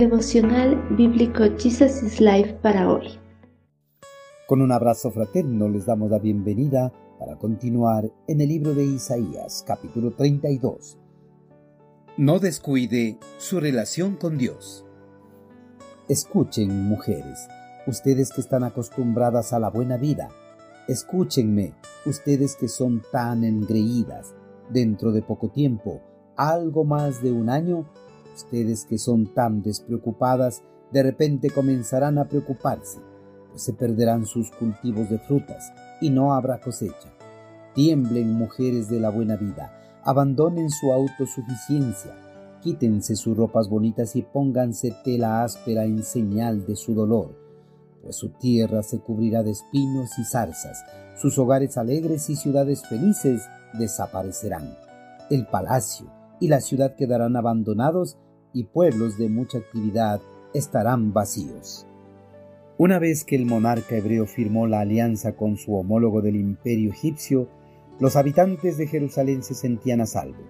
Devocional Bíblico Jesus is Life para hoy. Con un abrazo fraterno les damos la bienvenida para continuar en el libro de Isaías, capítulo 32. No descuide su relación con Dios. Escuchen, mujeres, ustedes que están acostumbradas a la buena vida. Escúchenme, ustedes que son tan engreídas. Dentro de poco tiempo, algo más de un año, Ustedes que son tan despreocupadas, de repente comenzarán a preocuparse, pues se perderán sus cultivos de frutas y no habrá cosecha. Tiemblen, mujeres de la buena vida, abandonen su autosuficiencia, quítense sus ropas bonitas y pónganse tela áspera en señal de su dolor, pues su tierra se cubrirá de espinos y zarzas, sus hogares alegres y ciudades felices desaparecerán. El palacio, y la ciudad quedarán abandonados y pueblos de mucha actividad estarán vacíos. Una vez que el monarca hebreo firmó la alianza con su homólogo del imperio egipcio, los habitantes de Jerusalén se sentían a salvo,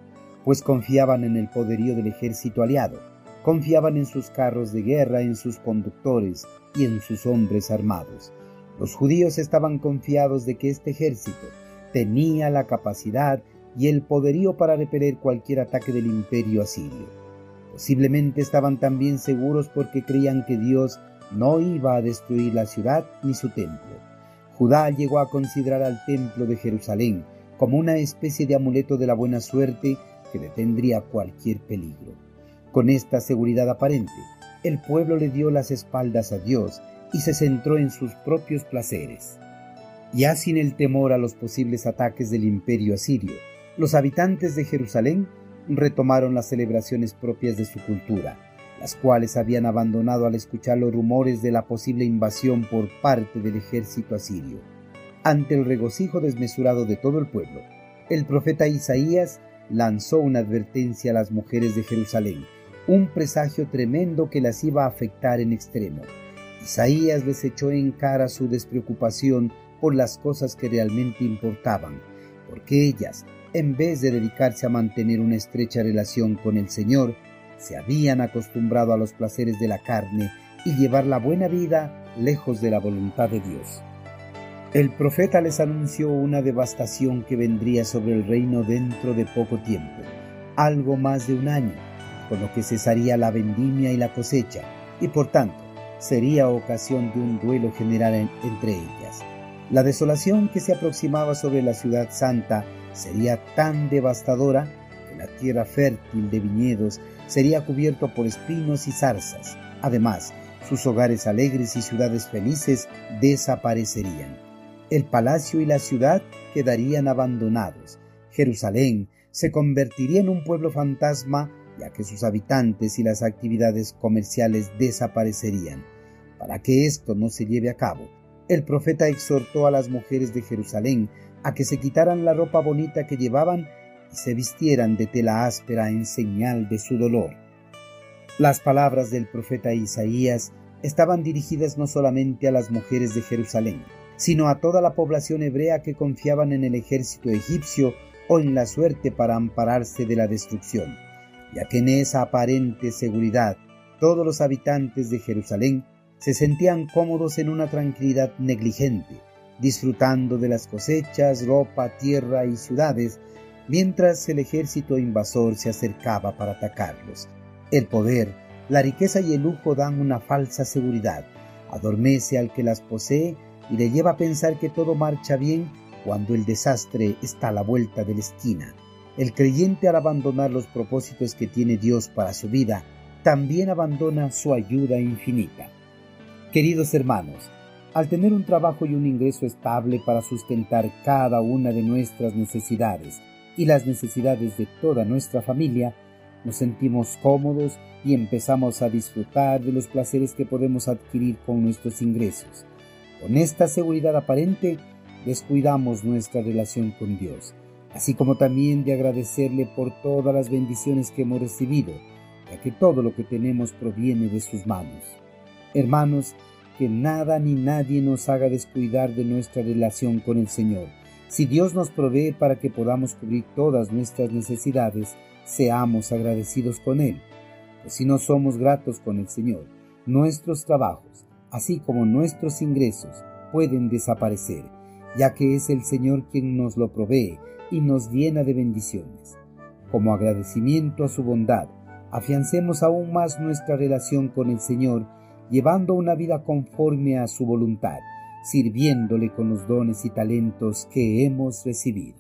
pues confiaban en el poderío del ejército aliado, confiaban en sus carros de guerra, en sus conductores y en sus hombres armados. Los judíos estaban confiados de que este ejército tenía la capacidad y el poderío para repeler cualquier ataque del imperio asirio. Posiblemente estaban también seguros porque creían que Dios no iba a destruir la ciudad ni su templo. Judá llegó a considerar al templo de Jerusalén como una especie de amuleto de la buena suerte que detendría cualquier peligro. Con esta seguridad aparente, el pueblo le dio las espaldas a Dios y se centró en sus propios placeres. Ya sin el temor a los posibles ataques del imperio asirio, los habitantes de Jerusalén retomaron las celebraciones propias de su cultura, las cuales habían abandonado al escuchar los rumores de la posible invasión por parte del ejército asirio. Ante el regocijo desmesurado de todo el pueblo, el profeta Isaías lanzó una advertencia a las mujeres de Jerusalén, un presagio tremendo que las iba a afectar en extremo. Isaías les echó en cara su despreocupación por las cosas que realmente importaban, porque ellas, en vez de dedicarse a mantener una estrecha relación con el Señor, se habían acostumbrado a los placeres de la carne y llevar la buena vida lejos de la voluntad de Dios. El profeta les anunció una devastación que vendría sobre el reino dentro de poco tiempo, algo más de un año, con lo que cesaría la vendimia y la cosecha, y por tanto sería ocasión de un duelo general entre ellas. La desolación que se aproximaba sobre la ciudad santa sería tan devastadora que la tierra fértil de viñedos sería cubierto por espinos y zarzas. Además, sus hogares alegres y ciudades felices desaparecerían. El palacio y la ciudad quedarían abandonados. Jerusalén se convertiría en un pueblo fantasma ya que sus habitantes y las actividades comerciales desaparecerían. Para que esto no se lleve a cabo, el profeta exhortó a las mujeres de Jerusalén a que se quitaran la ropa bonita que llevaban y se vistieran de tela áspera en señal de su dolor. Las palabras del profeta Isaías estaban dirigidas no solamente a las mujeres de Jerusalén, sino a toda la población hebrea que confiaban en el ejército egipcio o en la suerte para ampararse de la destrucción, ya que en esa aparente seguridad todos los habitantes de Jerusalén se sentían cómodos en una tranquilidad negligente, disfrutando de las cosechas, ropa, tierra y ciudades, mientras el ejército invasor se acercaba para atacarlos. El poder, la riqueza y el lujo dan una falsa seguridad, adormece al que las posee y le lleva a pensar que todo marcha bien cuando el desastre está a la vuelta de la esquina. El creyente al abandonar los propósitos que tiene Dios para su vida, también abandona su ayuda infinita. Queridos hermanos, al tener un trabajo y un ingreso estable para sustentar cada una de nuestras necesidades y las necesidades de toda nuestra familia, nos sentimos cómodos y empezamos a disfrutar de los placeres que podemos adquirir con nuestros ingresos. Con esta seguridad aparente, descuidamos nuestra relación con Dios, así como también de agradecerle por todas las bendiciones que hemos recibido, ya que todo lo que tenemos proviene de sus manos. Hermanos, que nada ni nadie nos haga descuidar de nuestra relación con el Señor. Si Dios nos provee para que podamos cubrir todas nuestras necesidades, seamos agradecidos con Él. pues si no somos gratos con el Señor, nuestros trabajos, así como nuestros ingresos, pueden desaparecer, ya que es el Señor quien nos lo provee y nos llena de bendiciones. Como agradecimiento a su bondad, afiancemos aún más nuestra relación con el Señor, llevando una vida conforme a su voluntad, sirviéndole con los dones y talentos que hemos recibido.